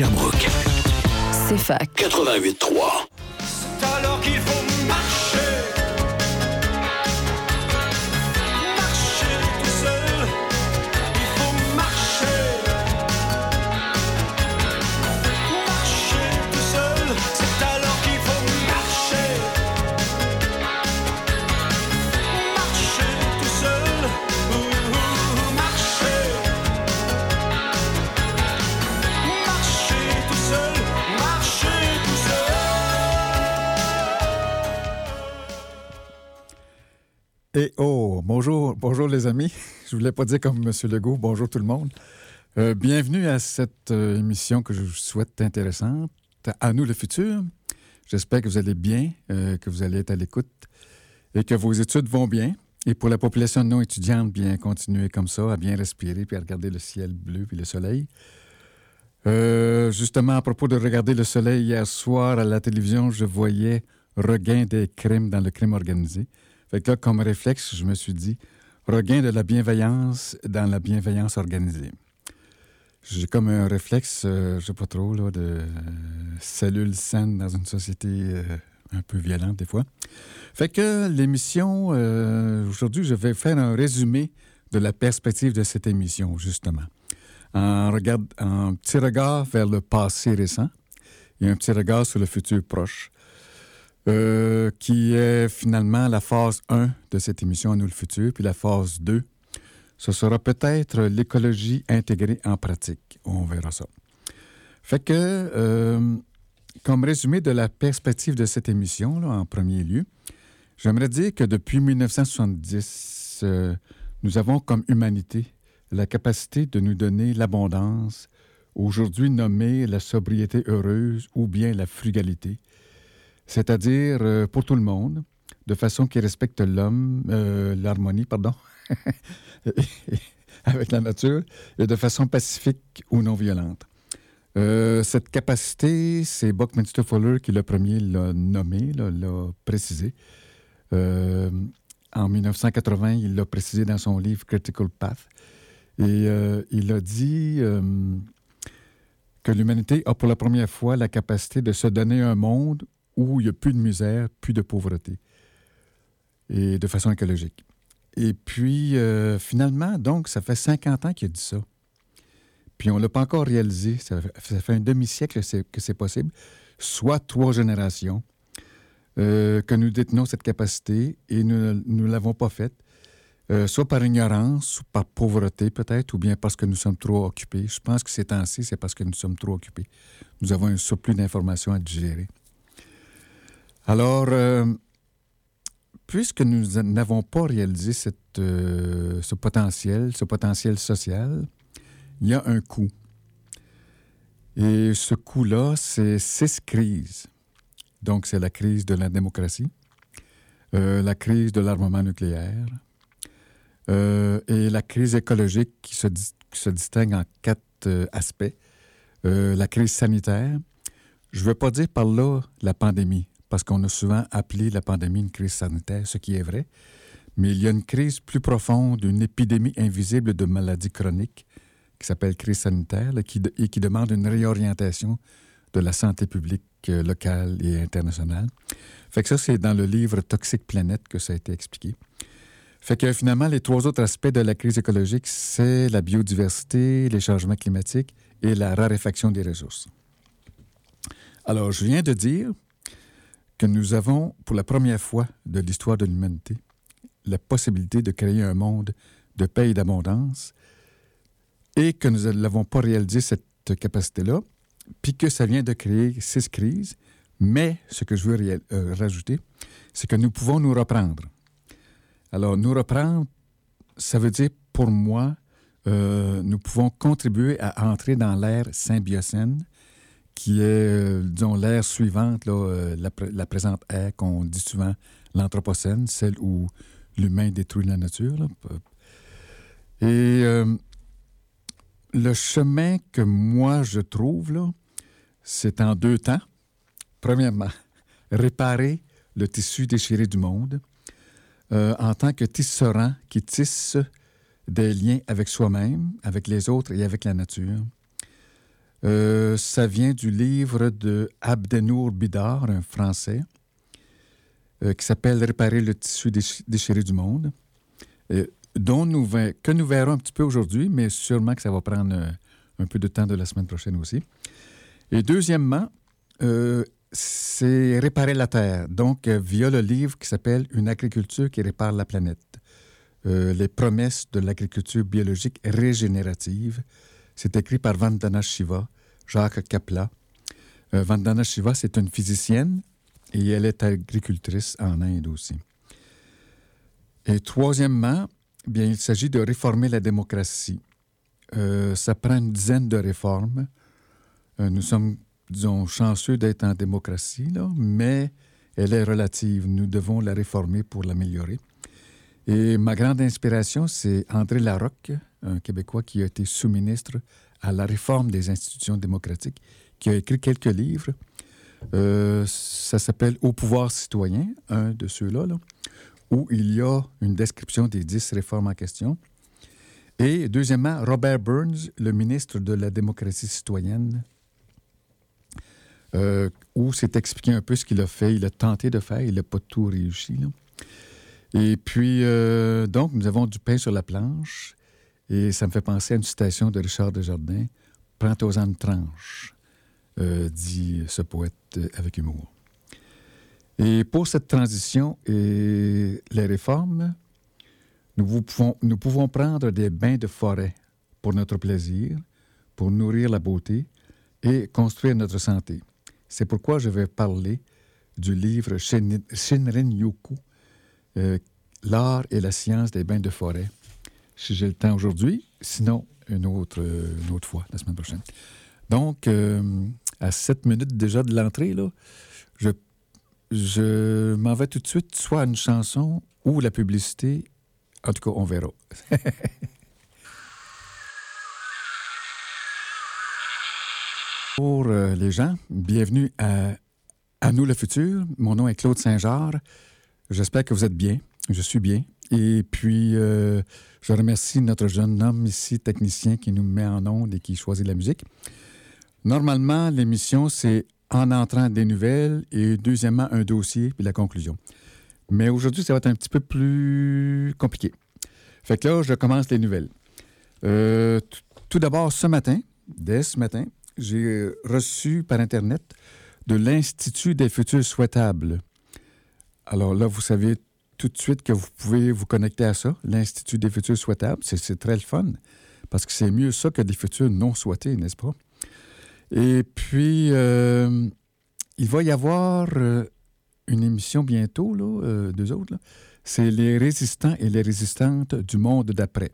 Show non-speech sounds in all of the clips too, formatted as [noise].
Sherbrooke. C'est fac. 88.3. alors qu'il faut. Marcher Et oh, bonjour, bonjour les amis. [laughs] Je voulais pas dire comme M. Legault, bonjour tout le monde. Euh, bienvenue à cette euh, émission que je vous souhaite intéressante. À nous le futur. J'espère que vous allez bien, euh, que vous allez être à l'écoute et que vos études vont bien. Et pour la population non étudiante, bien continuer comme ça, à bien respirer puis à regarder le ciel bleu puis le soleil. Justement, à propos de regarder le soleil hier soir à la télévision, je voyais regain des crimes dans le crime organisé. Fait que là, comme réflexe, je me suis dit regain de la bienveillance dans la bienveillance organisée. J'ai comme un réflexe, euh, je sais pas trop, là, de euh, cellules saines dans une société euh, un peu violente des fois. Fait que l'émission, euh, aujourd'hui, je vais faire un résumé de la perspective de cette émission, justement. En petit regard vers le passé récent et un petit regard sur le futur proche, euh, qui est finalement la phase 1 de cette émission à nous le futur, puis la phase 2, ce sera peut-être l'écologie intégrée en pratique. On verra ça. Fait que, euh, comme résumé de la perspective de cette émission, en premier lieu, j'aimerais dire que depuis 1970, euh, nous avons comme humanité la capacité de nous donner l'abondance, aujourd'hui nommée la sobriété heureuse ou bien la frugalité, c'est-à-dire euh, pour tout le monde, de façon qui respecte l'homme, euh, l'harmonie, pardon, [laughs] avec la nature, et de façon pacifique ou non violente. Euh, cette capacité, c'est Buckminster Fuller qui le premier l'a nommé, l'a précisé. En 1980, il l'a précisé dans son livre Critical Path. Et il a dit que l'humanité a pour la première fois la capacité de se donner un monde où il n'y a plus de misère, plus de pauvreté, et de façon écologique. Et puis, euh, finalement, donc, ça fait 50 ans qu'il a dit ça. Puis on ne l'a pas encore réalisé. Ça fait, un demi-siècle que c'est- que c'est possible, soit trois générations, euh, que nous détenons cette capacité et nous ne l'avons pas faite, euh, soit par ignorance, ou par pauvreté peut-être, ou bien parce que nous sommes trop occupés. Je pense que ces temps-ci, c'est parce que nous sommes trop occupés. Nous avons un surplus d'informations à digérer. Alors, euh, puisque nous n'avons pas réalisé euh, ce potentiel, ce potentiel social, il y a un coût. Et ce coût-là, c'est six crises. Donc, c'est la crise de la démocratie, euh, la crise de l'armement nucléaire et la crise écologique qui se, distingue en quatre aspects. La crise sanitaire. Je ne veux pas dire par là la pandémie, parce qu'on a souvent appelé la pandémie une crise sanitaire, ce qui est vrai. Mais il y a une crise plus profonde, une épidémie invisible de maladies chroniques qui s'appelle crise sanitaire et qui demande une réorientation de la santé publique euh, locale et internationale. Fait que ça, c'est dans le livre Toxique Planète que ça a été expliqué. Fait que finalement, les trois autres aspects de la crise écologique, c'est la biodiversité, les changements climatiques et la raréfaction des ressources. Alors, je viens de dire que nous avons, pour la première fois de l'histoire de l'humanité, la possibilité de créer un monde de paix et d'abondance et que nous ne l'avons pas réalisé, cette capacité-là, puis que ça vient de créer six crises. Mais ce que je veux euh, rajouter, c'est que nous pouvons nous reprendre. Alors, nous reprendre, ça veut dire, pour moi, euh, nous pouvons contribuer à entrer dans l'ère symbiocène, qui est, euh, l'ère suivante, euh, la, pr- la présente ère qu'on dit souvent l'anthropocène, celle où l'humain détruit la nature. Et euh, le chemin que moi je trouve, là, c'est en deux temps. Premièrement, [laughs] réparer le tissu déchiré du monde en tant que tisserand qui tisse des liens avec soi-même, avec les autres et avec la nature. Euh, ça vient du livre de Abdenour Bidar, un Français, euh, qui s'appelle Réparer le tissu déchi- déchiré du monde, euh, dont nous, que nous verrons un petit peu aujourd'hui, mais sûrement que ça va prendre un peu de temps de la semaine prochaine aussi. Et deuxièmement, c'est réparer la Terre, donc via le livre qui s'appelle Une agriculture qui répare la planète. Les promesses de l'agriculture biologique régénérative. C'est écrit par Vandana Shiva, Jacques Kapla. Euh, Vandana Shiva, c'est une physicienne et elle est agricultrice en Inde aussi. Et troisièmement, bien, il s'agit de réformer la démocratie. Euh, ça prend une dizaine de réformes. Euh, nous sommes, disons, chanceux d'être en démocratie, mais elle est relative. Nous devons la réformer pour l'améliorer. Et ma grande inspiration, c'est André Larocque, un Québécois qui a été sous-ministre à la réforme des institutions démocratiques, qui a écrit quelques livres. Euh, ça s'appelle Au pouvoir citoyen, un de ceux-là, là, où il y a une description des dix réformes en question. Et deuxièmement, Robert Burns, le ministre de la démocratie citoyenne, euh, où c'est expliqué un peu ce qu'il a fait. Il a tenté de faire, il n'a pas tout réussi. Et puis, euh, donc, nous avons du pain sur la planche. Et ça me fait penser à une citation de Richard Desjardins. Prends-toi-en une tranche, euh, dit ce poète euh, avec humour. Et pour cette transition et les réformes, nous, pouvons prendre des bains de forêt pour notre plaisir, pour nourrir la beauté et construire notre santé. C'est pourquoi je vais parler du livre Shin- Shinrin Yoku, euh, L'art et la science des bains de forêt. Si j'ai le temps aujourd'hui, sinon une autre, euh, une autre fois, la semaine prochaine. Donc, euh, à sept minutes déjà de l'entrée, là, je, m'en vais tout de suite soit à une chanson ou la publicité. En tout cas, on verra. [laughs] Pour les gens, bienvenue à, à nous le futur. Mon nom est Claude Saint-Georges. J'espère que vous êtes bien. Je suis bien. Et puis, euh, je remercie notre jeune homme ici, technicien, qui nous met en onde et qui choisit la musique. Normalement, l'émission, c'est en entrant des nouvelles et deuxièmement, un dossier puis la conclusion. Mais aujourd'hui, ça va être un petit peu plus compliqué. Fait que là, je commence les nouvelles. Euh, tout d'abord, ce matin, dès ce matin, j'ai reçu par Internet de l'Institut des futurs souhaitables. Alors là, vous savez tout de suite que vous pouvez vous connecter à ça, l'Institut des futurs souhaitables. C'est, très le fun, parce que c'est mieux ça que des futurs non souhaités, n'est-ce pas? Et puis, euh, il va y avoir euh, une émission bientôt, là, euh, deux autres. C'est les résistants et les résistantes du monde d'après.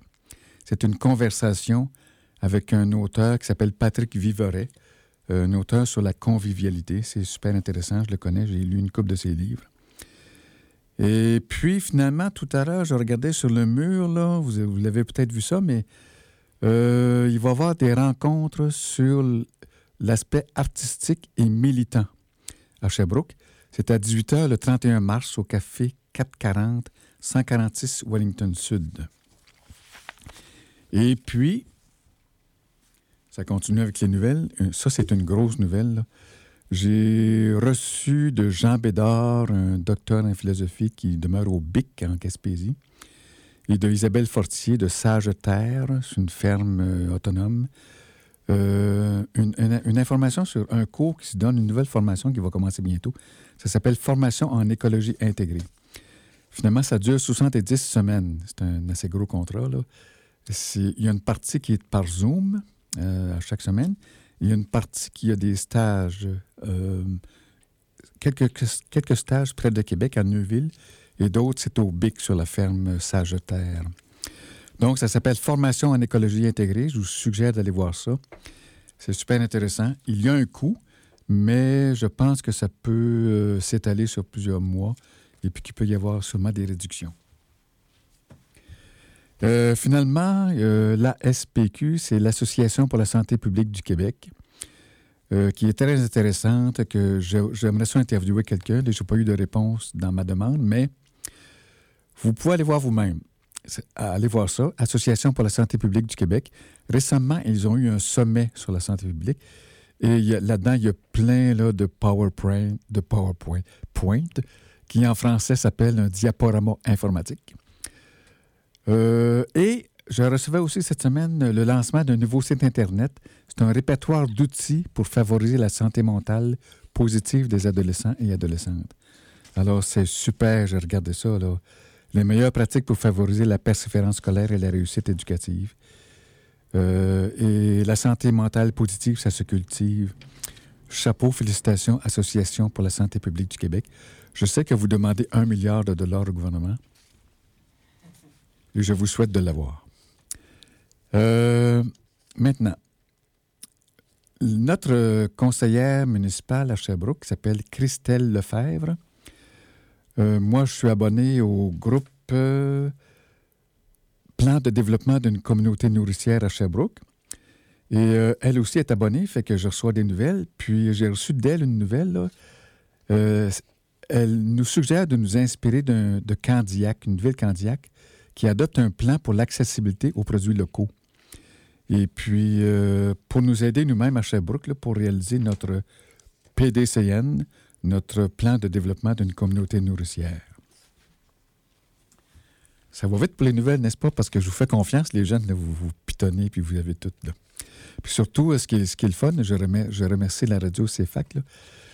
C'est une conversation avec un auteur qui s'appelle Patrick Viveret, un auteur sur la convivialité. C'est super intéressant, je le connais, j'ai lu une couple de ses livres. Et puis, finalement, tout à l'heure, je regardais sur le mur, là, vous, l'avez peut-être vu ça, mais euh, il va y avoir des rencontres sur l'aspect artistique et militant à Sherbrooke. C'est à 18h le 31 mars au café 440, 146 Wellington Sud. Et puis, ça continue avec les nouvelles. Euh, Ça, c'est une grosse nouvelle. J'ai reçu de Jean Bédard, un docteur en philosophie qui demeure au BIC en Gaspésie, et de Isabelle Fortier de Sage Terre, c'est une ferme euh, autonome, euh, une, information sur un cours qui se donne, une nouvelle formation qui va commencer bientôt. Ça s'appelle Formation en écologie intégrée. Finalement, ça dure 70 semaines. C'est un assez gros contrat. Là. Il y a une partie qui est par Zoom euh, à chaque semaine. Il y a une partie qui a des stages, quelques, quelques stages près de Québec, à Neuville, et d'autres, c'est au BIC sur la ferme Sageterre. Donc, ça s'appelle Formation en écologie intégrée. Je vous suggère d'aller voir ça. C'est super intéressant. Il y a un coût, mais je pense que ça peut euh, s'étaler sur plusieurs mois et puis qu'il peut y avoir sûrement des réductions. Euh, finalement, euh, la SPQ, c'est l'Association pour la santé publique du Québec, euh, qui est très intéressante, que j'aimerais ça interviewer quelqu'un. Je n'ai pas eu de réponse dans ma demande, mais vous pouvez aller voir vous-même. Allez voir ça, Association pour la santé publique du Québec. Récemment, ils ont eu un sommet sur la santé publique. Et là-dedans, il y a plein là, de PowerPoint, de PowerPoint point, qui en français s'appelle un diaporama informatique. Euh, et je recevais aussi cette semaine le lancement d'un nouveau site Internet. C'est un répertoire d'outils pour favoriser la santé mentale positive des adolescents et adolescentes. Alors, c'est super, j'ai regardé ça. Là. Les meilleures pratiques pour favoriser la persévérance scolaire et la réussite éducative. Euh, et la santé mentale positive, ça se cultive. Chapeau, félicitations, Association pour la santé publique du Québec. Je sais que vous demandez un milliard de dollars au gouvernement et je vous souhaite de l'avoir. Euh, maintenant, notre conseillère municipale à Sherbrooke s'appelle Christelle Lefebvre. Euh, moi, je suis abonné au groupe euh, Plan de développement d'une communauté nourricière à Sherbrooke. Et elle aussi est abonnée, fait que je reçois des nouvelles. Puis j'ai reçu d'elle une nouvelle. elle nous suggère de nous inspirer de Candiac, une ville Candiac, qui adopte un plan pour l'accessibilité aux produits locaux. Et puis, euh, pour nous aider nous-mêmes à Sherbrooke, là, pour réaliser notre PDCN, notre plan de développement d'une communauté nourricière. Ça va vite pour les nouvelles, n'est-ce pas? Parce que je vous fais confiance, les jeunes, vous vous pitonnez, puis vous avez tout. Là. Puis surtout, euh, ce qui est, ce qui le fun, je, remer- je remercie la radio CFAC,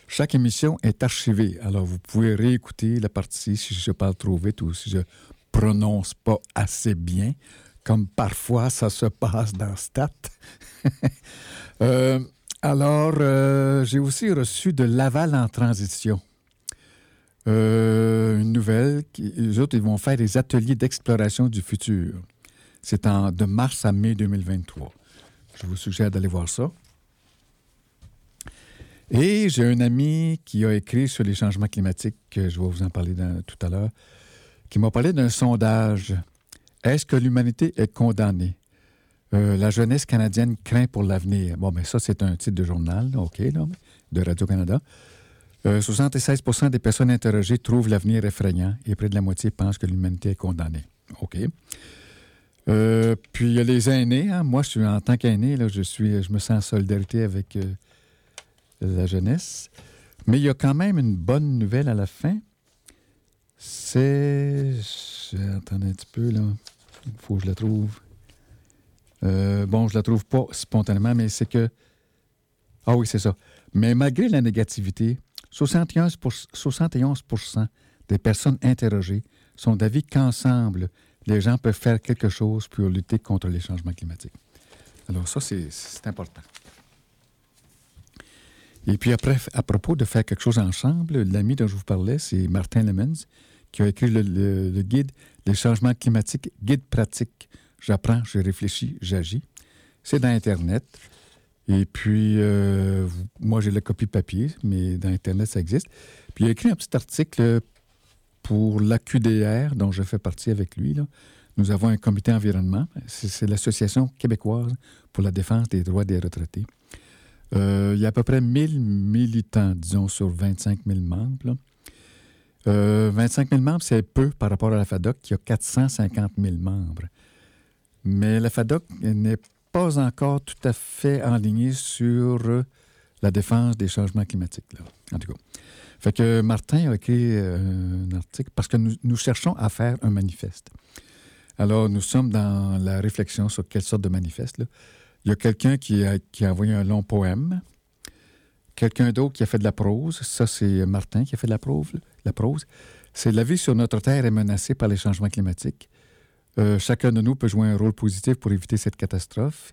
chaque émission est archivée. Alors, vous pouvez réécouter la partie si je parle trop vite ou si je prononce pas assez bien, comme parfois ça se passe dans Stat. [laughs] Euh, alors, euh, j'ai aussi reçu de Laval en transition. Euh, une nouvelle. Qui, les autres, ils vont faire des ateliers d'exploration du futur. C'est de mars à mai 2023. Je vous suggère d'aller voir ça. Et j'ai un ami qui a écrit sur les changements climatiques, que je vais vous en parler tout à l'heure, qui m'a parlé d'un sondage. Est-ce que l'humanité est condamnée? Euh, la jeunesse canadienne craint pour l'avenir. Bon, mais ça, c'est un titre de journal, OK, là, de Radio-Canada. Euh, 76% des personnes interrogées trouvent l'avenir effrayant et près de la moitié pensent que l'humanité est condamnée. OK. Euh, puis il y a les aînés. hein. Moi, je suis en tant qu'aîné, je suis, je me sens en solidarité avec euh, la jeunesse. Mais il y a quand même une bonne nouvelle à la fin. C'est. Attendez un petit peu, là. Il faut que je la trouve. Euh, bon, je la trouve pas spontanément, mais c'est que. Ah oui, c'est ça. Mais malgré la négativité, 71 71% des personnes interrogées sont d'avis qu'ensemble, les gens peuvent faire quelque chose pour lutter contre les changements climatiques. Alors ça, c'est c'est important. Et puis après, à propos de faire quelque chose ensemble, l'ami dont je vous parlais, c'est Martin Lemons, qui a écrit le, guide Les changements climatiques, guide pratique. J'apprends, je réfléchis, j'agis. C'est dans Internet. Et puis, euh, moi, j'ai la copie papier, mais dans Internet, ça existe. Puis, il a écrit un petit article pour l'AQDR, dont je fais partie avec lui. Nous avons un comité environnement. C'est l'Association québécoise pour la défense des droits des retraités. Euh, il y a à peu près 1000 militants, disons, sur 25 000 membres. Euh, 25 000 membres, c'est peu par rapport à la FADOC, qui a 450 000 membres. Mais la FADOC n'est pas encore tout à fait enlignée sur euh, la défense des changements climatiques. En tout cas. Fait que Martin a écrit euh, un article parce que nous, cherchons à faire un manifeste. Alors, nous sommes dans la réflexion sur quelle sorte de manifeste. Il y a quelqu'un qui a envoyé un long poème. Quelqu'un d'autre qui a fait de la prose. Ça, c'est Martin qui a fait de la prose. La prose. C'est la vie sur notre Terre est menacée par les changements climatiques. Euh, chacun de nous peut jouer un rôle positif pour éviter cette catastrophe.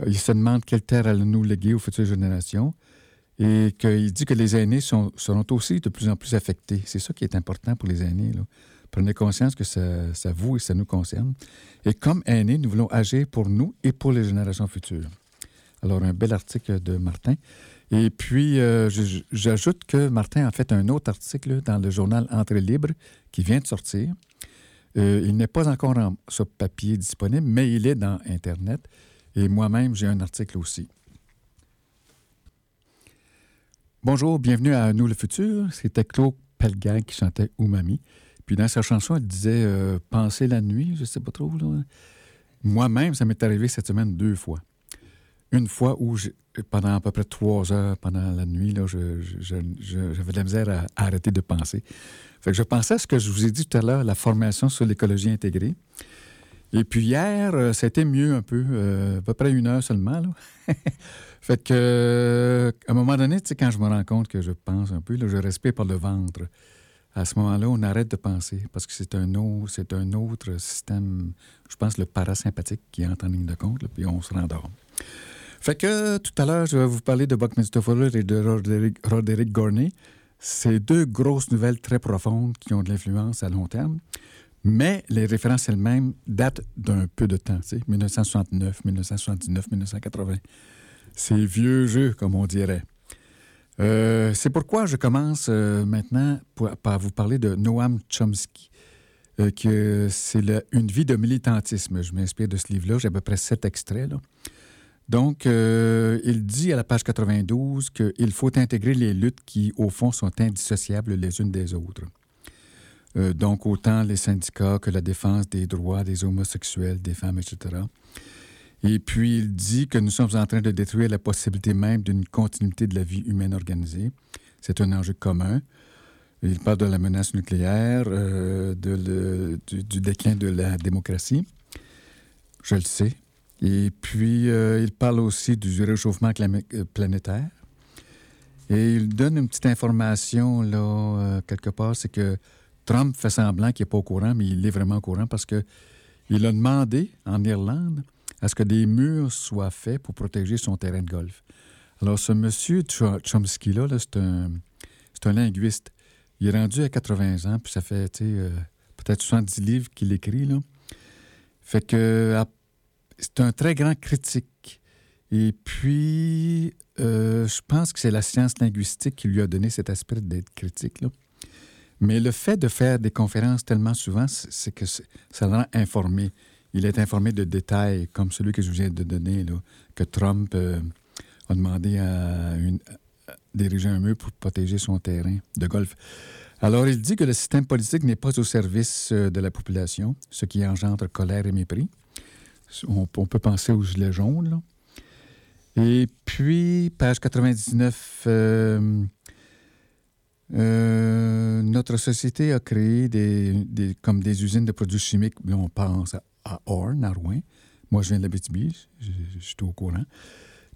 Euh, Il se demande quelle terre allons-nous léguer aux futures générations et qu'il dit que les aînés seront aussi de plus en plus affectés. C'est ça qui est important pour les aînés. Prenez conscience que ça, ça vous et ça nous concerne. Et comme aînés, nous voulons agir pour nous et pour les générations futures. Alors, un bel article de Martin. Et puis, euh, j'ajoute que Martin a fait un autre article dans le journal Entrée libre qui vient de sortir. Euh, il n'est pas encore en, sur papier disponible, mais il est dans Internet. Et moi-même, j'ai un article aussi. Bonjour, bienvenue à Nous le futur. C'était Claude Pelgag qui chantait Umami. Puis dans sa chanson, elle disait euh, Penser la nuit, je sais pas trop. Moi-même, ça m'est arrivé cette semaine deux fois. Une fois où, pendant à peu près trois heures pendant la nuit, là, j'avais de la misère à, arrêter de penser. Fait que je pensais à ce que je vous ai dit tout à l'heure, la formation sur l'écologie intégrée. Et puis hier, euh, c'était mieux un peu, euh, à peu près une heure seulement. [laughs] Fait que, euh, à un moment donné, quand je me rends compte que je pense un peu, là, je respire par le ventre. À ce moment-là, on arrête de penser parce que c'est un, autre, c'est un autre système, je pense, le parasympathique qui entre en ligne de compte, là, puis on se rendort. Fait que tout à l'heure, je vais vous parler de Buckminster Fuller et de Roderick, Roderick Gorney. C'est deux grosses nouvelles très profondes qui ont de l'influence à long terme. Mais les références elles-mêmes datent d'un peu de temps, tu sais, 1969, 1979, 1980. C'est vieux jeu, comme on dirait. Euh, c'est pourquoi je commence euh, maintenant par vous parler de Noam Chomsky, euh, c'est une vie de militantisme. Je m'inspire de ce livre-là. J'ai à peu près sept extraits. là. Donc, euh, il dit à la page 92 qu'il faut intégrer les luttes qui, au fond, sont indissociables les unes des autres. Euh, donc, autant les syndicats que la défense des droits des homosexuels, des femmes, etc. Et puis, il dit que nous sommes en train de détruire la possibilité même d'une continuité de la vie humaine organisée. C'est un enjeu commun. Il parle de la menace nucléaire, euh, de du déclin de la démocratie. Je le sais. Et puis, euh, il parle aussi du réchauffement euh, planétaire. Et il donne une petite information, là, euh, quelque part, c'est que Trump fait semblant qu'il n'est pas au courant, mais il est vraiment au courant parce que il a demandé en Irlande à ce que des murs soient faits pour protéger son terrain de golf. Alors, ce monsieur Ch- Chomsky-là, là, c'est un, un linguiste. Il est rendu à 80 ans, puis ça fait, euh, peut-être 70 livres qu'il écrit, là. Fait que c'est un très grand critique. Et puis, euh, je pense que c'est la science linguistique qui lui a donné cet aspect d'être critique, là. Mais le fait de faire des conférences tellement souvent, c'est que ça le rend informé. Il est informé de détails, comme celui que je viens de donner, là, que Trump euh, a demandé à, à diriger un mur pour protéger son terrain de golf. Alors, il dit que le système politique n'est pas au service euh, de la population, ce qui engendre colère et mépris. On, peut penser aux gilets jaunes. Et puis, page 99, euh, euh, notre société a créé des, comme des usines de produits chimiques. On pense à, Orne, à Rouen. Moi, je viens de la BTB, je, je- je suis au courant.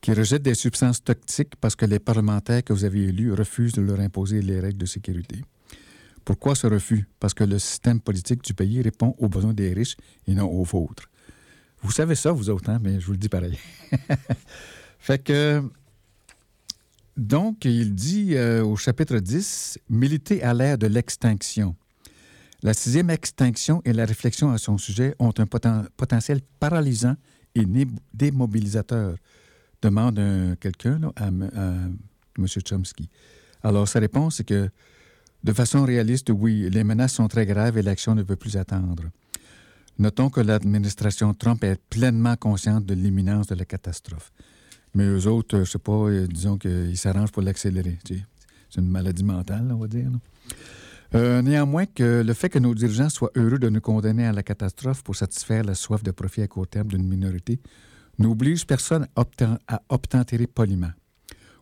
Qui rejettent des substances toxiques parce que les parlementaires que vous avez élus refusent de leur imposer les règles de sécurité. Pourquoi ce refus? Parce que le système politique du pays répond aux besoins des riches et non aux vôtres. Vous savez ça, vous autres, hein, mais je vous le dis pareil. [laughs] fait que. Donc, il dit euh, au chapitre 10, militer à l'ère de l'extinction. La sixième extinction et la réflexion à son sujet ont un poten- potentiel paralysant et démobilisateur, demande un- quelqu'un à, à M. Chomsky. Alors, sa réponse est que, de façon réaliste, oui, les menaces sont très graves et l'action ne peut plus attendre. Notons que l'administration Trump est pleinement consciente de l'imminence de la catastrophe. Mais eux autres, euh, je sais pas, euh, disons qu'ils s'arrangent pour l'accélérer. C'est une maladie mentale, on va dire. Euh, néanmoins, que le fait que nos dirigeants soient heureux de nous condamner à la catastrophe pour satisfaire la soif de profit à court terme d'une minorité n'oblige personne à obten- à obtempérer poliment.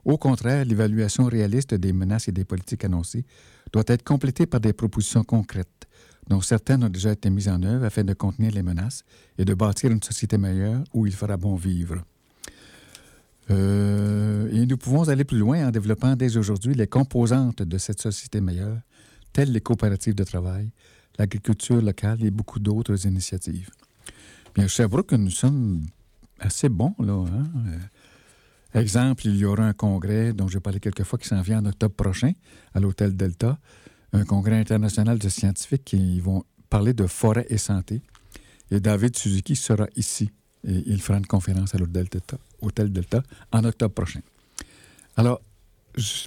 Au contraire, l'évaluation réaliste des menaces et des politiques annoncées doit être complétée par des propositions concrètes, dont certaines ont déjà été mises en œuvre afin de contenir les menaces et de bâtir une société meilleure où il fera bon vivre. Euh, et nous pouvons aller plus loin en développant dès aujourd'hui les composantes de cette société meilleure, telles les coopératives de travail, l'agriculture locale et beaucoup d'autres initiatives. Bien, Sherbrooke, nous sommes assez bons, là. hein. Euh, exemple, il y aura un congrès dont j'ai parlé quelques fois qui s'en vient en octobre prochain à l'Hôtel Delta, un congrès international de scientifiques qui vont parler de forêt et santé. Et David Suzuki sera ici. Et il fera une conférence à l'Hôtel Delta, Delta en octobre prochain. Alors,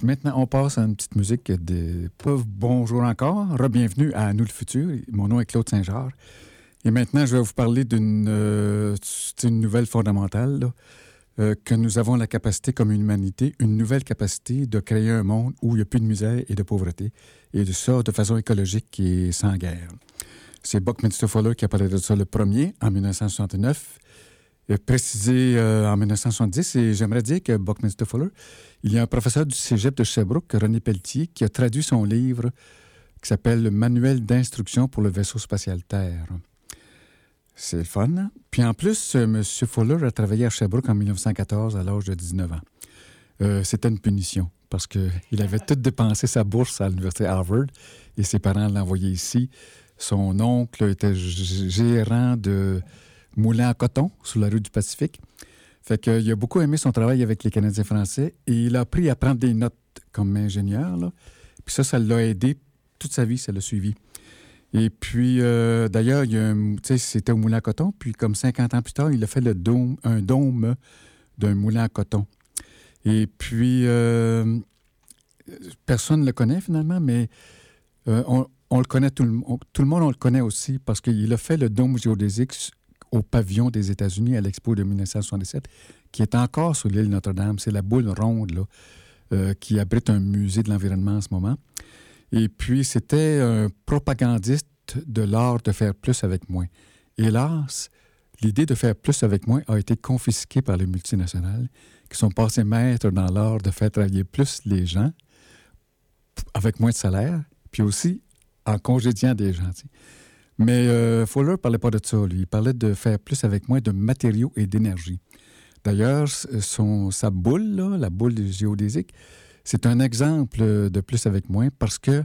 maintenant, on passe à une petite musique de Bonjour encore. Re-bienvenue à Nous le futur. Mon nom est Claude Saint-Georges. Et maintenant, je vais vous parler d'une euh, nouvelle fondamentale, euh, que nous avons la capacité comme humanité, une nouvelle capacité de créer un monde où il n'y a plus de misère et de pauvreté, et de ça de façon écologique et sans guerre. C'est Buckminster Fuller qui a parlé de ça le premier en 1969, euh, précisé euh, en 1970. Et j'aimerais dire que Buckminster Fuller, il y a un professeur du cégep de Sherbrooke, René Pelletier, qui a traduit son livre qui s'appelle Le Manuel d'instruction pour le vaisseau spatial Terre. C'est le fun. Puis en plus, euh, M. Fuller a travaillé à Sherbrooke en 1914 à l'âge de 19 ans. Euh, C'était une punition parce qu'il avait tout dépensé sa bourse à l'université Harvard et ses parents l'ont envoyé ici. Son oncle était gérant de moulin à coton sur la rue du Pacifique. Fait qu'il a beaucoup aimé son travail avec les Canadiens français et il a appris à prendre des notes comme ingénieur. Puis ça, ça l'a aidé toute sa vie, ça l'a suivi. Et puis, euh, d'ailleurs, c'était au moulin à coton. Puis, comme 50 ans plus tard, il a fait le dôme, un dôme d'un moulin à coton. Et puis, euh, personne ne le connaît finalement, mais euh, on, le connaît, tout le, on- tout le monde, on le connaît aussi parce qu'il a fait le dôme géodésique au pavillon des États-Unis à l'expo de 1977, qui est encore sur l'île Notre-Dame. C'est la boule ronde là, euh, qui abrite un musée de l'environnement en ce moment. Et puis, c'était un propagandiste de l'art de faire plus avec moins. Hélas, l'idée de faire plus avec moins a été confisquée par les multinationales qui sont passés maîtres dans l'art de faire travailler plus les gens avec moins de salaire, puis aussi en congédiant des gens. Mais euh, ne parlait pas de ça, lui. Il parlait de faire plus avec moins de matériaux et d'énergie. D'ailleurs, sa boule, la boule géodésique, c'est un exemple de plus avec moins parce que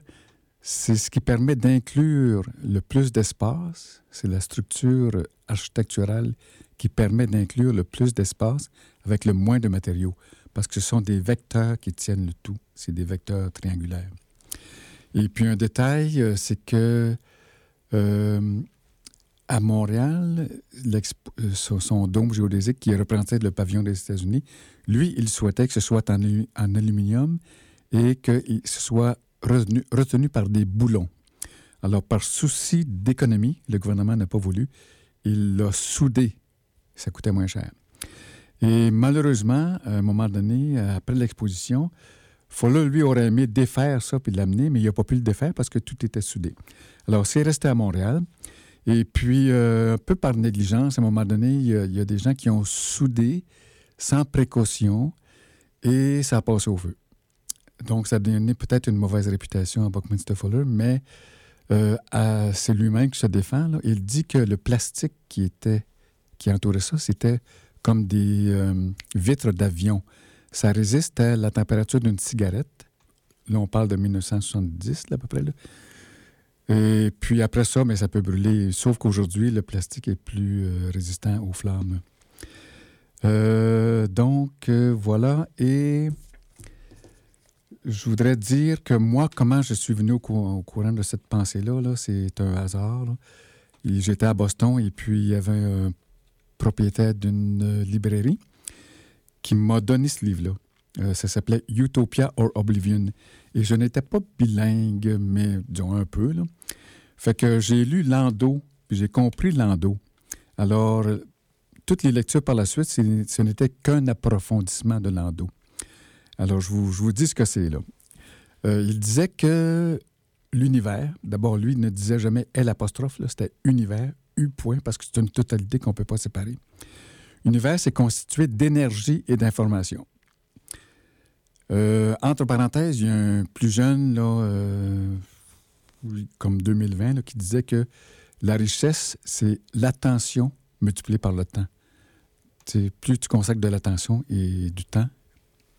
c'est ce qui permet d'inclure le plus d'espace. C'est la structure architecturale qui permet d'inclure le plus d'espace avec le moins de matériaux. Parce que ce sont des vecteurs qui tiennent le tout. C'est des vecteurs triangulaires. Et puis un détail, euh, c'est que euh, à Montréal, euh, son dôme géodésique qui représentait le pavillon des États-Unis, lui, il souhaitait que ce soit en, alu- en aluminium et que ce soit retenu, par des boulons. Alors, par souci d'économie, le gouvernement n'a pas voulu. Il l'a soudé. Ça coûtait moins cher. Et malheureusement, à un moment donné, après l'exposition, Fuller, lui, aurait aimé défaire ça puis l'amener, mais il n'a pas pu le défaire parce que tout était soudé. Alors, c'est resté à Montréal. Et puis, euh, un peu par négligence, à un moment donné, il y a des gens qui ont soudé sans précaution et ça a passé au feu. Donc, ça a donné peut-être une mauvaise réputation à Buckminster Fuller, mais euh, c'est lui-même qui se défend. Il dit que le plastique qui était qui entourait ça, c'était comme des euh, vitres d'avion. Ça résiste à la température d'une cigarette. Là, on parle de 1970, là, à peu près. Et puis après ça, mais ça peut brûler. Sauf qu'aujourd'hui, le plastique est plus euh, résistant aux flammes. Euh, donc, euh, voilà. Et je voudrais dire que moi, comment je suis venu au, au courant de cette pensée-là, là, c'est un hasard. J'étais à Boston et puis il y avait un propriétaire d'une euh, librairie qui m'a donné ce livre-là. Ça s'appelait Utopia or Oblivion. Et je n'étais pas bilingue, mais disons un peu. Fait que j'ai lu Lando, puis j'ai compris Lando. Alors, toutes les lectures par la suite, ce n'était qu'un approfondissement de Lando. Alors, je vous, dis ce que c'est là. Euh, il disait que l'univers, d'abord, lui, ne disait jamais L apostrophe, c'était univers, U point, parce que c'est une totalité qu'on ne peut pas séparer. Univers, c'est constitué d'énergie et d'information. Euh, entre parenthèses, il y a un plus jeune, là, euh, comme 2020, là, qui disait que la richesse, c'est l'attention multipliée par le temps. Plus tu consacres de l'attention et du temps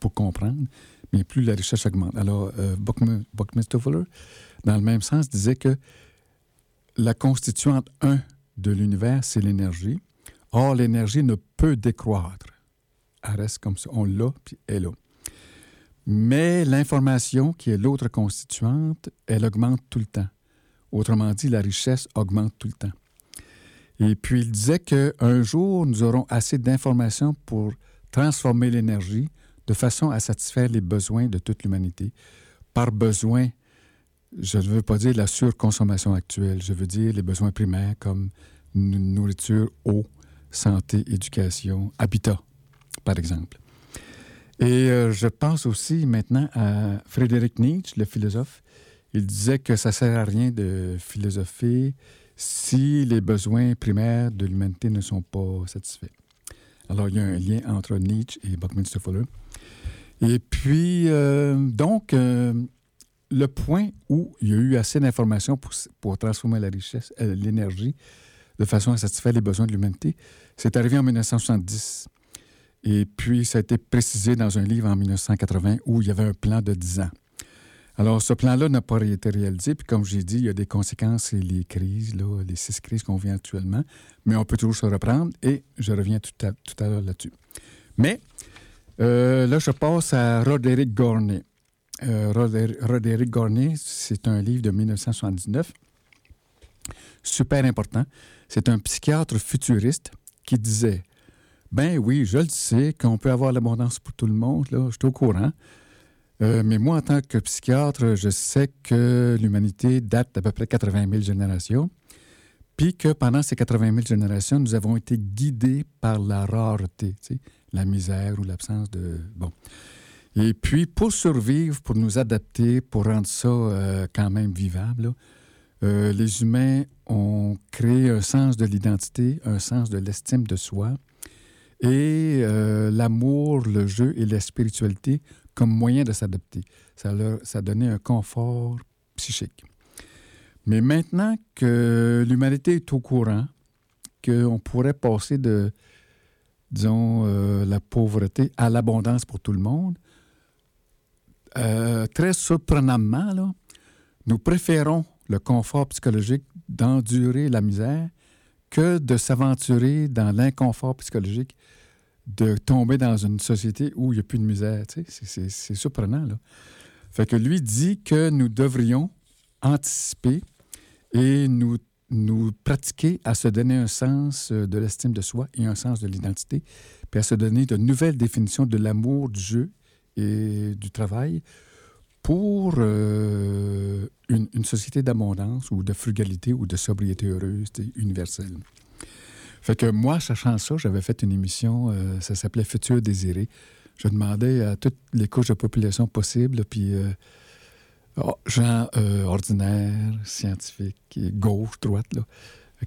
pour comprendre, mais plus la richesse augmente. Alors, euh, Buckm- Buckminster Fuller, dans le même sens, disait que la constituante 1 de l'univers, c'est l'énergie. Or, l'énergie ne peut décroître. Elle reste comme ça. On l'a, puis elle est là. Mais l'information, qui est l'autre constituante, elle augmente tout le temps. Autrement dit, la richesse augmente tout le temps. Et puis, il disait qu'un jour, nous aurons assez d'informations pour transformer l'énergie de façon à satisfaire les besoins de toute l'humanité. Par besoin, je ne veux pas dire la surconsommation actuelle, je veux dire les besoins primaires comme nourriture, eau, santé, éducation, habitat, par exemple. Et euh, je pense aussi maintenant à Frédéric Nietzsche, le philosophe. Il disait que ça ne sert à rien de philosopher si les besoins primaires de l'humanité ne sont pas satisfaits. Alors, il y a un lien entre Nietzsche et Buckminster Fuller. Et puis, euh, donc, euh, le point où il y a eu assez d'informations pour, pour, transformer la richesse, l'énergie, de façon à satisfaire les besoins de l'humanité, c'est arrivé en 1970. Et puis, ça a été précisé dans un livre en 1980 où il y avait un plan de 10 ans. Alors, ce plan-là n'a pas été réalisé. Puis, comme j'ai dit, il y a des conséquences et les crises, là, les six crises qu'on vit actuellement. Mais on peut toujours se reprendre et je reviens tout à, tout à l'heure là-dessus. Mais euh, là, je passe à Roderick Gorney. Euh, Roderick Gorney, c'est un livre de 1979. Super important. C'est un psychiatre futuriste qui disait Ben oui, je le sais qu'on peut avoir l'abondance pour tout le monde, là, je suis au courant. Euh, mais moi, en tant que psychiatre, je sais que l'humanité date d'à peu près 80 000 générations, puis que pendant ces 80 000 générations, nous avons été guidés par la rareté, la misère ou l'absence de... Bon. Et puis, pour survivre, pour nous adapter, pour rendre ça euh, quand même vivable, euh, les humains ont créé un sens de l'identité, un sens de l'estime de soi, et l'amour, le jeu et la spiritualité comme moyen de s'adapter. Ça, ça donnait un confort psychique. Mais maintenant que l'humanité est au courant, qu'on pourrait passer de, disons, euh, la pauvreté à l'abondance pour tout le monde, euh, très surprenamment, là, nous préférons le confort psychologique d'endurer la misère que de s'aventurer dans l'inconfort psychologique de tomber dans une société où il n'y a plus de misère. C'est surprenant. Là. Fait que lui dit que nous devrions anticiper et nous, nous pratiquer à se donner un sens euh, de l'estime de soi et un sens de l'identité, puis à se donner de nouvelles définitions de l'amour, du jeu et du travail pour euh, une, une, société d'abondance ou de frugalité ou de sobriété heureuse universelle. Fait que moi, sachant ça, j'avais fait une émission, euh, ça s'appelait Futur désiré. Je demandais à toutes les couches de population possibles, puis euh, oh, gens euh, ordinaires, scientifiques, gauche, droite,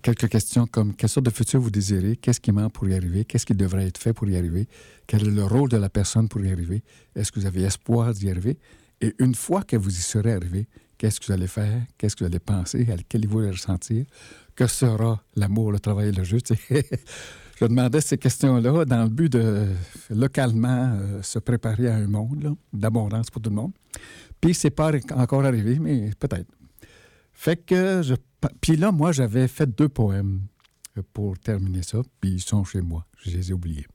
quelques questions comme quelle sorte de futur vous désirez, qu'est-ce qui manque pour y arriver, qu'est-ce qui devrait être fait pour y arriver, quel est le rôle de la personne pour y arriver, est-ce que vous avez espoir d'y arriver, et une fois que vous y serez arrivé, qu'est-ce que vous allez faire, qu'est-ce que vous allez penser, à quel niveau vous allez ressentir, que sera l'amour, le travail et le jeu? [laughs] je demandais ces questions-là dans le but de localement euh, se préparer à un monde d'abondance pour tout le monde. Puis c'est pas encore arrivé, mais peut-être. Fait que je. Puis là, moi, j'avais fait deux poèmes euh, pour terminer ça, puis ils sont chez moi. Je les ai oubliés.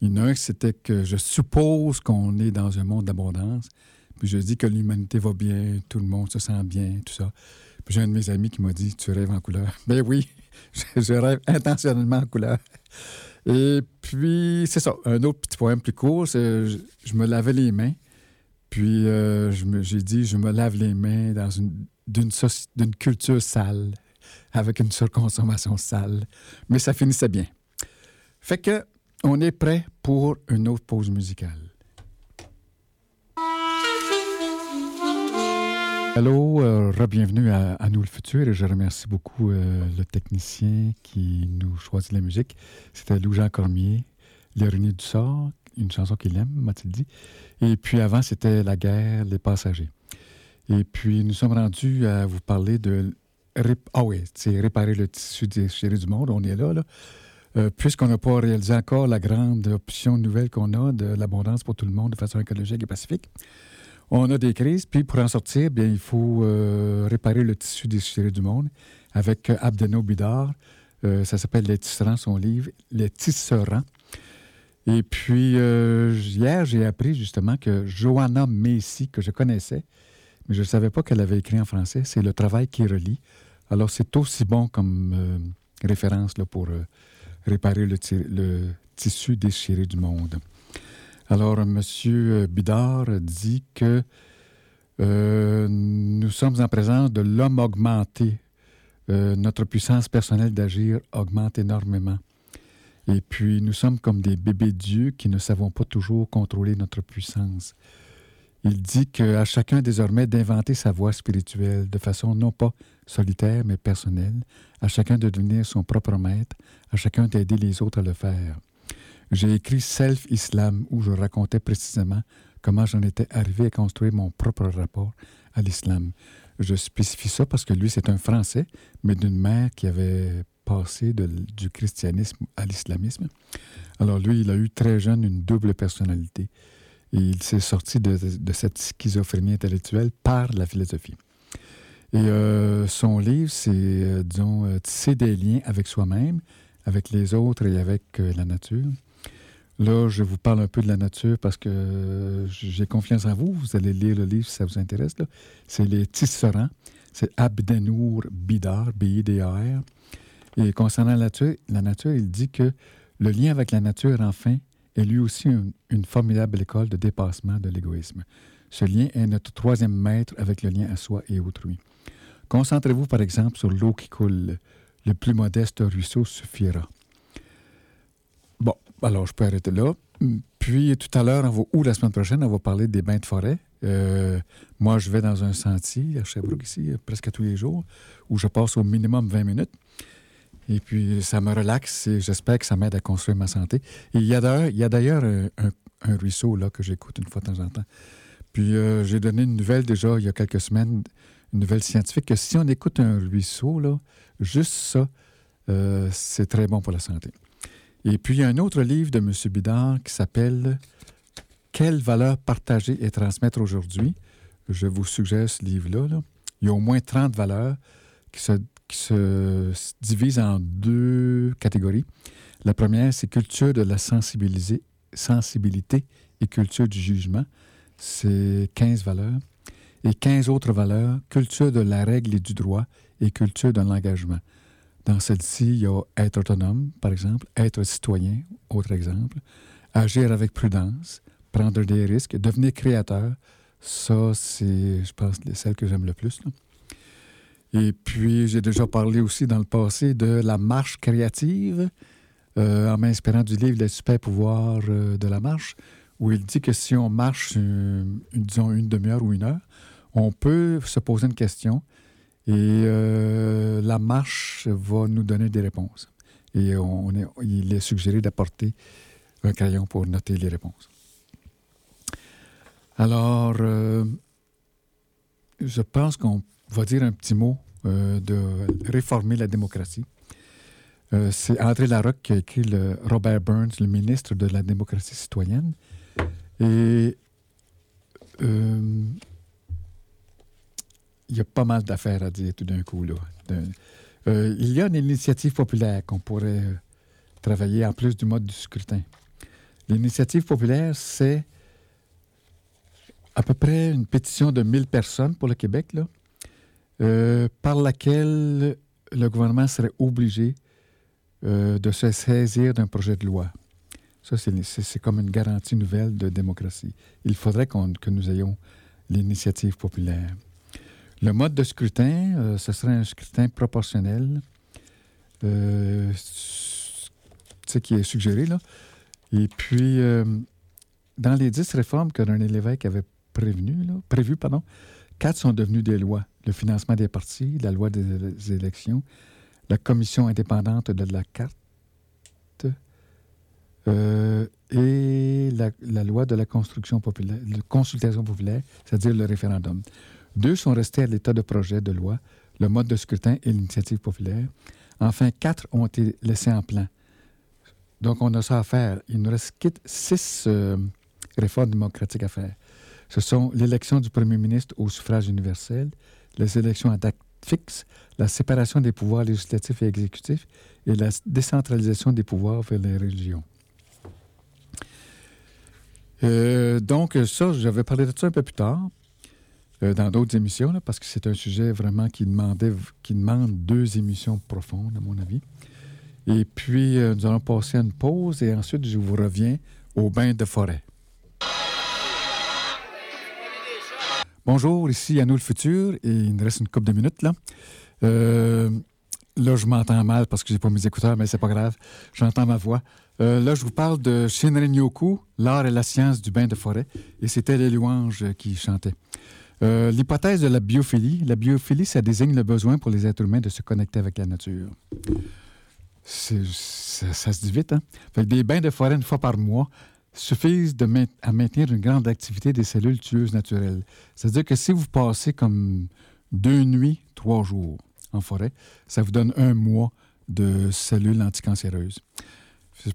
Il y en a un, c'était que je suppose qu'on est dans un monde d'abondance, puis je dis que l'humanité va bien, tout le monde se sent bien, tout ça j'ai un de mes amis qui m'a dit Tu rêves en couleur. [laughs] Ben oui, [laughs] je rêve intentionnellement en couleur. Et puis, c'est ça, un autre petit poème plus court, je, je, me lavais les mains. Puis, euh, j'ai dit Je me lave les mains dans une, d'une, culture sale, avec une surconsommation sale. Mais ça finissait bien. Fait que, on est prêt pour une autre pause musicale. Allô, euh, re-bienvenue à, à, Nous le Futur et je remercie beaucoup euh, le technicien qui nous choisit la musique. C'était Lou-Jean Cormier, L'ironie du sort, une chanson qu'il aime, m'a-t-il dit. Et puis avant, c'était La guerre, les passagers. Et puis nous sommes rendus à vous parler de... Ah oui, c'est réparer le tissu déchiré du monde, on est là, là. Euh, puisqu'on n'a pas réalisé encore la grande option nouvelle qu'on a de l'abondance pour tout le monde de façon écologique et pacifique. On a des crises, puis pour en sortir, bien, il faut euh, réparer le tissu déchiré du monde avec euh, Abdeno Bidar. Euh, ça s'appelle Les tisserands, son livre, Les tisserands. Et puis, hier, j'ai appris justement que Joanna Macy, que je connaissais, mais je ne savais pas qu'elle avait écrit en français. C'est Le travail qui relie. Alors, c'est aussi bon comme référence pour réparer le tissu déchiré du monde. Alors, M. Bidard dit que euh, nous sommes en présence de l'homme augmenté. Euh, notre puissance personnelle d'agir augmente énormément. Et puis, nous sommes comme des bébés dieux qui ne savons pas toujours contrôler notre puissance. Il dit qu'à chacun désormais d'inventer sa voie spirituelle de façon non pas solitaire mais personnelle, à chacun de devenir son propre maître, à chacun d'aider les autres à le faire. J'ai écrit Self Islam où je racontais précisément comment j'en étais arrivé à construire mon propre rapport à l'islam. Je spécifie ça parce que lui, c'est un Français, mais d'une mère qui avait passé du christianisme à l'islamisme. Alors lui, il a eu très jeune une double personnalité. Il s'est sorti de, de cette schizophrénie intellectuelle par la philosophie. Et euh, son livre, c'est, euh, disons, euh, tisser des liens avec soi-même, avec les autres et avec euh, la nature. Là, je vous parle un peu de la nature parce que j'ai confiance en vous. Vous allez lire le livre si ça vous intéresse. C'est Les Tisserands. C'est Abdenour Bidar, B-I-D-A-R. Et concernant la nature, la nature, il dit que le lien avec la nature, enfin, est lui aussi un- une formidable école de dépassement de l'égoïsme. Ce lien est notre troisième maître avec le lien à soi et autrui. Concentrez-vous, par exemple, sur l'eau qui coule. Le plus modeste ruisseau suffira. Alors je peux arrêter là. Puis tout à l'heure, ou la semaine prochaine, on va parler des bains de forêt. Euh, moi, je vais dans un sentier à Sherbrooke, ici, presque tous les jours, où je passe au minimum 20 minutes. Et puis, ça me relaxe et j'espère que ça m'aide à construire ma santé. Il y a d'ailleurs, un ruisseau là, que j'écoute une fois de temps en temps. Puis, euh, j'ai donné une nouvelle déjà il y a quelques semaines, une nouvelle scientifique, que si on écoute un ruisseau, là, juste ça, euh, c'est très bon pour la santé. Et puis, il y a un autre livre de M. Bidard qui s'appelle Quelles valeurs partager et transmettre aujourd'hui? Je vous suggère ce livre-là. là. Il y a au moins 30 valeurs qui se, divisent en deux catégories. La première, c'est culture de la sensibilité et culture du jugement. C'est 15 valeurs. Et 15 autres valeurs, culture de la règle et du droit et culture de l'engagement. Dans celle-ci, il y a être autonome, par exemple, être citoyen, autre exemple, agir avec prudence, prendre des risques, devenir créateur. Ça, c'est, je pense, celle que j'aime le plus. Et puis, j'ai déjà parlé aussi dans le passé de la marche créative, euh, en m'inspirant du livre Les super pouvoirs euh, de la marche, où il dit que si on marche, euh, disons, une demi-heure ou une heure, on peut se poser une question et euh, la marche va nous donner des réponses. Et on est- il est suggéré d'apporter un crayon pour noter les réponses. Alors, euh, je pense qu'on va dire un petit mot euh, de réformer la démocratie. C'est André Larocque qui a écrit Robert Burns, le ministre de la démocratie citoyenne. Et il y a pas mal d'affaires à dire tout d'un coup. Là. Euh, il y a une initiative populaire qu'on pourrait euh, travailler en plus du mode du scrutin. L'initiative populaire, c'est à peu près une pétition de 1000 personnes pour le Québec, là, euh, par laquelle le gouvernement serait obligé de se saisir d'un projet de loi. Ça, c'est- comme une garantie nouvelle de démocratie. Il faudrait que nous ayons l'initiative populaire. Le mode de scrutin, euh, ce serait un scrutin proportionnel, euh, ce qui est suggéré, là. Et puis, euh, dans les dix réformes que René Lévesque avait prévues, quatre sont devenues des lois. Le financement des partis, la loi des, élections, la commission indépendante de la carte et la, la loi de la construction populaire, de consultation populaire, c'est-à-dire le référendum. Deux sont restés à l'état de projet de loi, le mode de scrutin et l'initiative populaire. Enfin, quatre ont été laissés en plan. Donc, on a ça à faire. Il nous reste six euh, réformes démocratiques à faire. Ce sont l'élection du premier ministre au suffrage universel, les élections à date fixe, la séparation des pouvoirs législatifs et exécutifs et la décentralisation des pouvoirs vers les régions. Euh, donc, ça, j'avais parlé de ça un peu plus tard. Euh, dans d'autres émissions, parce que c'est un sujet vraiment qui, demandait, qui demande deux émissions profondes, à mon avis. Et puis, euh, nous allons passer à une pause et ensuite, je vous reviens au bain de forêt. Bonjour, ici Yannou le futur et il nous reste une couple de minutes là. Euh, là, je m'entends mal parce que j'ai pas mes écouteurs, mais c'est pas grave. J'entends ma voix. Là, je vous parle de Shinrin Yoku, l'art et la science du bain de forêt, et c'était les louanges qui chantaient. Euh, L'hypothèse de la biophilie. La biophilie, ça désigne le besoin pour les êtres humains de se connecter avec la nature. Ça, se dit vite, hein? Fait que des bains de forêt une fois par mois suffisent à maintenir une grande activité des cellules tueuses naturelles. C'est-à-dire que si vous passez comme deux nuits, trois jours en forêt, ça vous donne un mois de cellules anticancéreuses. [laughs]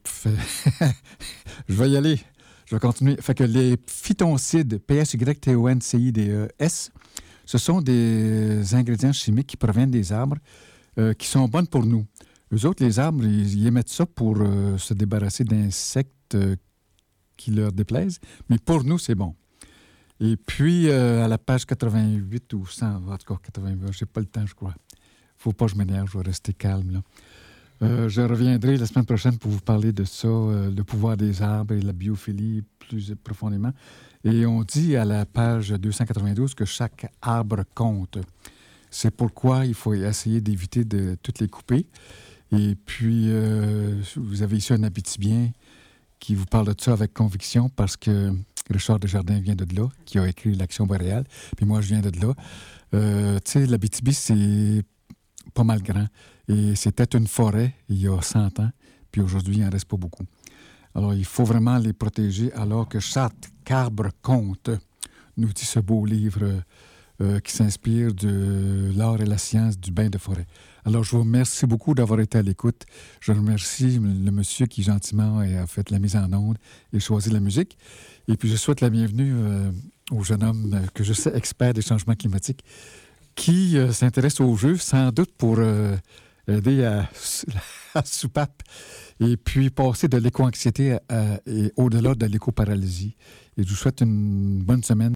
Je vais y aller. Je vais continuer. Les phytoncides, P-S-Y-T-O-N-C-I-D-E-S, ce sont des ingrédients chimiques qui proviennent des arbres euh, qui sont bonnes pour nous. Eux autres, les arbres, ils, émettent ça pour euh, se débarrasser d'insectes euh, qui leur déplaisent, mais pour nous, c'est bon. Et puis, à la page 88 ou 100, en tout cas 88, je n'ai pas le temps, je crois. faut pas que je m'énerve, je vais rester calme. Euh, je reviendrai la semaine prochaine pour vous parler de ça, euh, le pouvoir des arbres et la biophilie plus profondément. Et on dit à la page 292 que chaque arbre compte. C'est pourquoi il faut essayer d'éviter de toutes les couper. Et puis, euh, vous avez ici un Abitibien qui vous parle de ça avec conviction parce que Richard Desjardins vient de là, qui a écrit L'Action boréale. Puis moi, je viens de là. Tu sais, l'Abitibi, c'est pas mal grand. Et c'était une forêt il y a 100 ans, puis aujourd'hui, il n'en reste pas beaucoup. Alors, il faut vraiment les protéger alors que chaque arbre compte, nous dit ce beau livre euh, qui s'inspire de l'art et la science du bain de forêt. Alors, je vous remercie beaucoup d'avoir été à l'écoute. Je remercie le monsieur qui gentiment a fait la mise en onde et choisi la musique. Et puis, je souhaite la bienvenue euh, au jeune homme euh, que je sais expert des changements climatiques qui euh, s'intéresse au jeu, sans doute pour euh, aider à, à [laughs] soupape et puis passer de l'éco-anxiété et au-delà de l'éco-paralysie. Et je vous souhaite une bonne semaine.